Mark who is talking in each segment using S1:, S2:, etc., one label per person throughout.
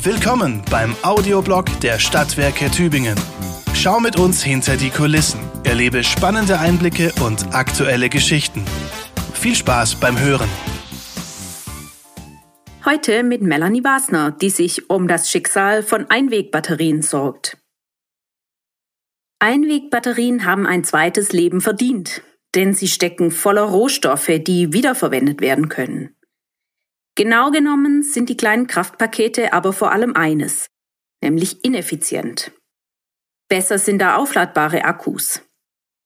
S1: Willkommen beim Audioblog der Stadtwerke Tübingen. Schau mit uns hinter die Kulissen, erlebe spannende Einblicke und aktuelle Geschichten. Viel Spaß beim Hören.
S2: Heute mit Melanie Wasner, die sich um das Schicksal von Einwegbatterien sorgt. Einwegbatterien haben ein zweites Leben verdient, denn sie stecken voller Rohstoffe, die wiederverwendet werden können. Genau genommen sind die kleinen Kraftpakete aber vor allem eines, nämlich ineffizient. Besser sind da aufladbare Akkus.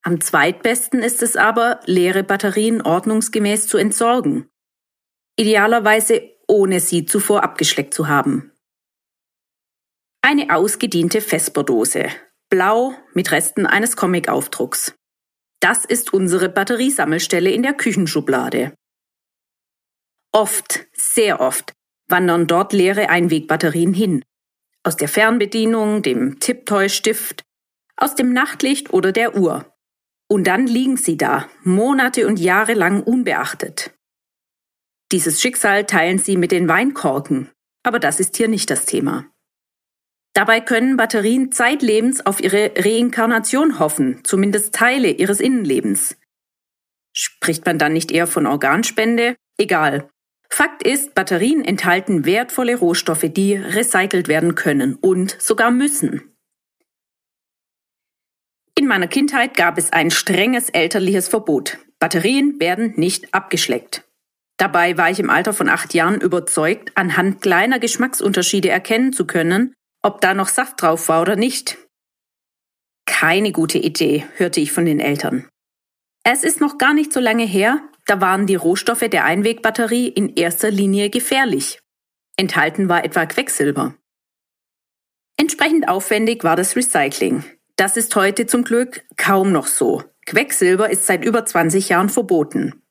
S2: Am zweitbesten ist es aber, leere Batterien ordnungsgemäß zu entsorgen. Idealerweise ohne sie zuvor abgeschleckt zu haben. Eine ausgediente Vesperdose, blau mit Resten eines Comic-Aufdrucks. Das ist unsere Batteriesammelstelle in der Küchenschublade. Oft, sehr oft, wandern dort leere Einwegbatterien hin. Aus der Fernbedienung, dem Tipptoy-Stift, aus dem Nachtlicht oder der Uhr. Und dann liegen sie da, Monate und Jahre lang unbeachtet. Dieses Schicksal teilen sie mit den Weinkorken, aber das ist hier nicht das Thema. Dabei können Batterien zeitlebens auf ihre Reinkarnation hoffen, zumindest Teile ihres Innenlebens. Spricht man dann nicht eher von Organspende? Egal. Fakt ist, Batterien enthalten wertvolle Rohstoffe, die recycelt werden können und sogar müssen. In meiner Kindheit gab es ein strenges elterliches Verbot. Batterien werden nicht abgeschleckt. Dabei war ich im Alter von acht Jahren überzeugt, anhand kleiner Geschmacksunterschiede erkennen zu können, ob da noch Saft drauf war oder nicht. Keine gute Idee, hörte ich von den Eltern. Es ist noch gar nicht so lange her, da waren die Rohstoffe der Einwegbatterie in erster Linie gefährlich. Enthalten war etwa Quecksilber. Entsprechend aufwendig war das Recycling. Das ist heute zum Glück kaum noch so. Quecksilber ist seit über 20 Jahren verboten.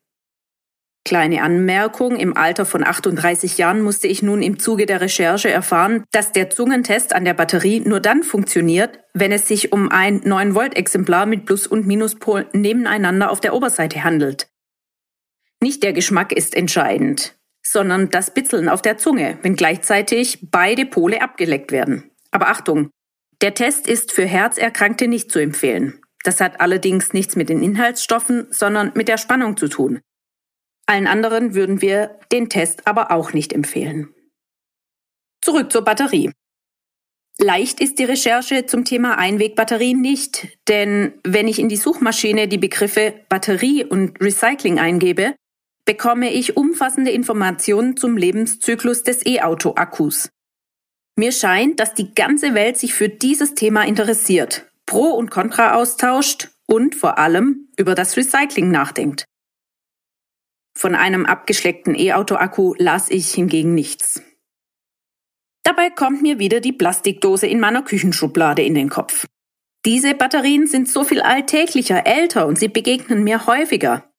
S2: Kleine Anmerkung, im Alter von 38 Jahren musste ich nun im Zuge der Recherche erfahren, dass der Zungentest an der Batterie nur dann funktioniert, wenn es sich um ein 9-Volt-Exemplar mit Plus- und Minuspol nebeneinander auf der Oberseite handelt. Nicht der Geschmack ist entscheidend, sondern das Bitzeln auf der Zunge, wenn gleichzeitig beide Pole abgeleckt werden. Aber Achtung, der Test ist für Herzerkrankte nicht zu empfehlen. Das hat allerdings nichts mit den Inhaltsstoffen, sondern mit der Spannung zu tun. Allen anderen würden wir den Test aber auch nicht empfehlen. Zurück zur Batterie. Leicht ist die Recherche zum Thema Einwegbatterien nicht, denn wenn ich in die Suchmaschine die Begriffe Batterie und Recycling eingebe, bekomme ich umfassende Informationen zum Lebenszyklus des E-Auto-Akkus. Mir scheint, dass die ganze Welt sich für dieses Thema interessiert, Pro und Contra austauscht und vor allem über das Recycling nachdenkt. Von einem abgeschleckten E-Auto-Akku las ich hingegen nichts. Dabei kommt mir wieder die Plastikdose in meiner Küchenschublade in den Kopf. Diese Batterien sind so viel alltäglicher, älter und sie begegnen mir häufiger.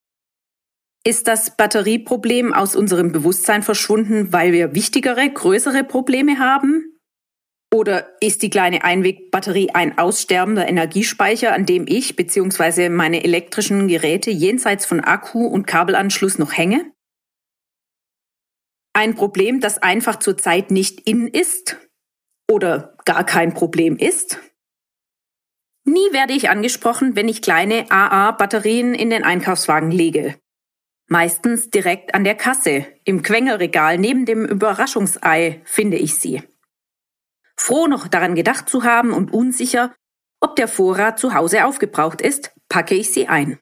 S2: Ist das Batterieproblem aus unserem Bewusstsein verschwunden, weil wir wichtigere, größere Probleme haben? Oder ist die kleine Einwegbatterie ein aussterbender Energiespeicher, an dem ich bzw. meine elektrischen Geräte jenseits von Akku und Kabelanschluss noch hänge? Ein Problem, das einfach zurzeit nicht in ist? Oder gar kein Problem ist? Nie werde ich angesprochen, wenn ich kleine AA-Batterien in den Einkaufswagen lege. Meistens direkt an der Kasse, im Quengelregal neben dem Überraschungsei finde ich sie. Froh noch daran gedacht zu haben und unsicher, ob der Vorrat zu Hause aufgebraucht ist, packe ich sie ein.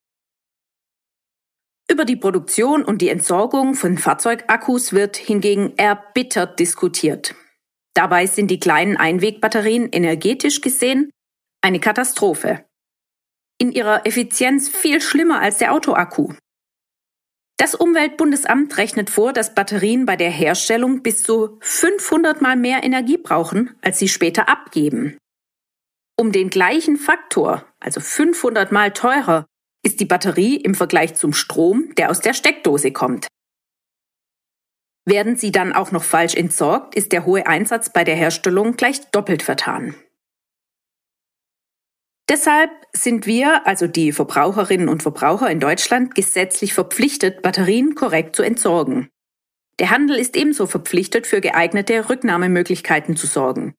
S2: Über die Produktion und die Entsorgung von Fahrzeugakkus wird hingegen erbittert diskutiert. Dabei sind die kleinen Einwegbatterien energetisch gesehen eine Katastrophe. In ihrer Effizienz viel schlimmer als der Autoakku. Das Umweltbundesamt rechnet vor, dass Batterien bei der Herstellung bis zu 500 mal mehr Energie brauchen, als sie später abgeben. Um den gleichen Faktor, also 500 mal teurer, ist die Batterie im Vergleich zum Strom, der aus der Steckdose kommt. Werden sie dann auch noch falsch entsorgt, ist der hohe Einsatz bei der Herstellung gleich doppelt vertan. Deshalb sind wir, also die Verbraucherinnen und Verbraucher in Deutschland, gesetzlich verpflichtet, Batterien korrekt zu entsorgen. Der Handel ist ebenso verpflichtet, für geeignete Rücknahmemöglichkeiten zu sorgen.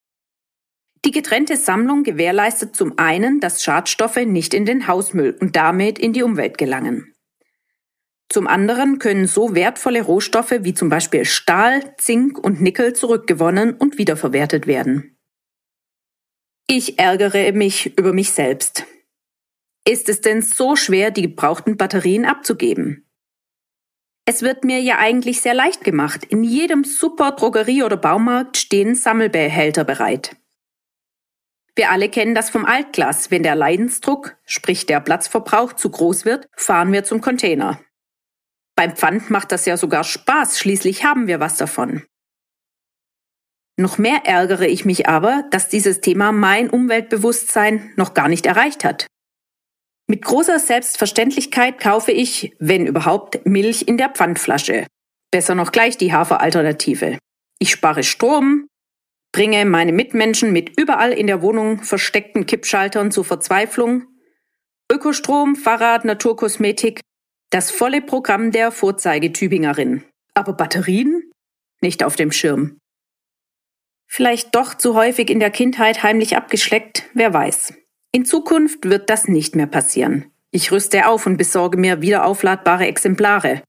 S2: Die getrennte Sammlung gewährleistet zum einen, dass Schadstoffe nicht in den Hausmüll und damit in die Umwelt gelangen. Zum anderen können so wertvolle Rohstoffe wie zum Beispiel Stahl, Zink und Nickel zurückgewonnen und wiederverwertet werden. Ich ärgere mich über mich selbst. Ist es denn so schwer, die gebrauchten Batterien abzugeben? Es wird mir ja eigentlich sehr leicht gemacht. In jedem Super Drogerie oder Baumarkt stehen Sammelbehälter bereit. Wir alle kennen das vom Altglas. Wenn der Leidensdruck, sprich der Platzverbrauch, zu groß wird, fahren wir zum Container. Beim Pfand macht das ja sogar Spaß, schließlich haben wir was davon. Noch mehr ärgere ich mich aber, dass dieses Thema mein Umweltbewusstsein noch gar nicht erreicht hat. Mit großer Selbstverständlichkeit kaufe ich, wenn überhaupt, Milch in der Pfandflasche. Besser noch gleich die Haferalternative. Ich spare Strom, bringe meine Mitmenschen mit überall in der Wohnung versteckten Kippschaltern zur Verzweiflung. Ökostrom, Fahrrad, Naturkosmetik, das volle Programm der Vorzeigetübingerin. Aber Batterien? Nicht auf dem Schirm. Vielleicht doch zu häufig in der Kindheit heimlich abgeschleckt, wer weiß. In Zukunft wird das nicht mehr passieren. Ich rüste auf und besorge mir wiederaufladbare Exemplare.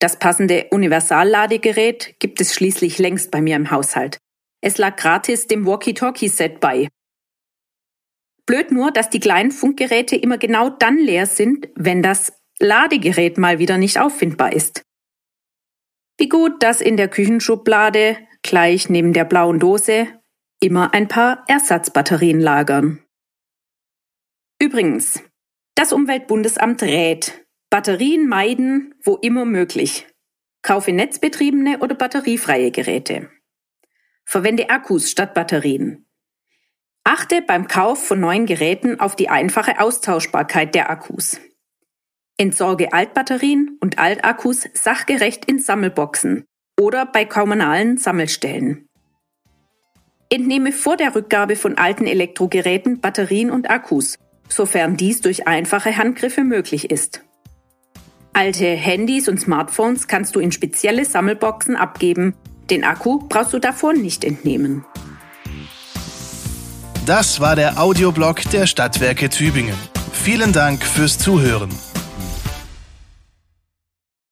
S2: Das passende Universalladegerät gibt es schließlich längst bei mir im Haushalt. Es lag gratis dem Walkie-Talkie-Set bei. Blöd nur, dass die kleinen Funkgeräte immer genau dann leer sind, wenn das Ladegerät mal wieder nicht auffindbar ist. Wie gut, dass in der Küchenschublade, gleich neben der blauen Dose, immer ein paar Ersatzbatterien lagern. Übrigens, das Umweltbundesamt rät, Batterien meiden, wo immer möglich. Kaufe netzbetriebene oder batteriefreie Geräte. Verwende Akkus statt Batterien. Achte beim Kauf von neuen Geräten auf die einfache Austauschbarkeit der Akkus. Entsorge Altbatterien und Altakkus sachgerecht in Sammelboxen oder bei kommunalen Sammelstellen. Entnehme vor der Rückgabe von alten Elektrogeräten Batterien und Akkus, sofern dies durch einfache Handgriffe möglich ist. Alte Handys und Smartphones kannst du in spezielle Sammelboxen abgeben den Akku brauchst du davor nicht entnehmen.
S1: Das war der Audioblog der Stadtwerke Tübingen. Vielen Dank fürs Zuhören.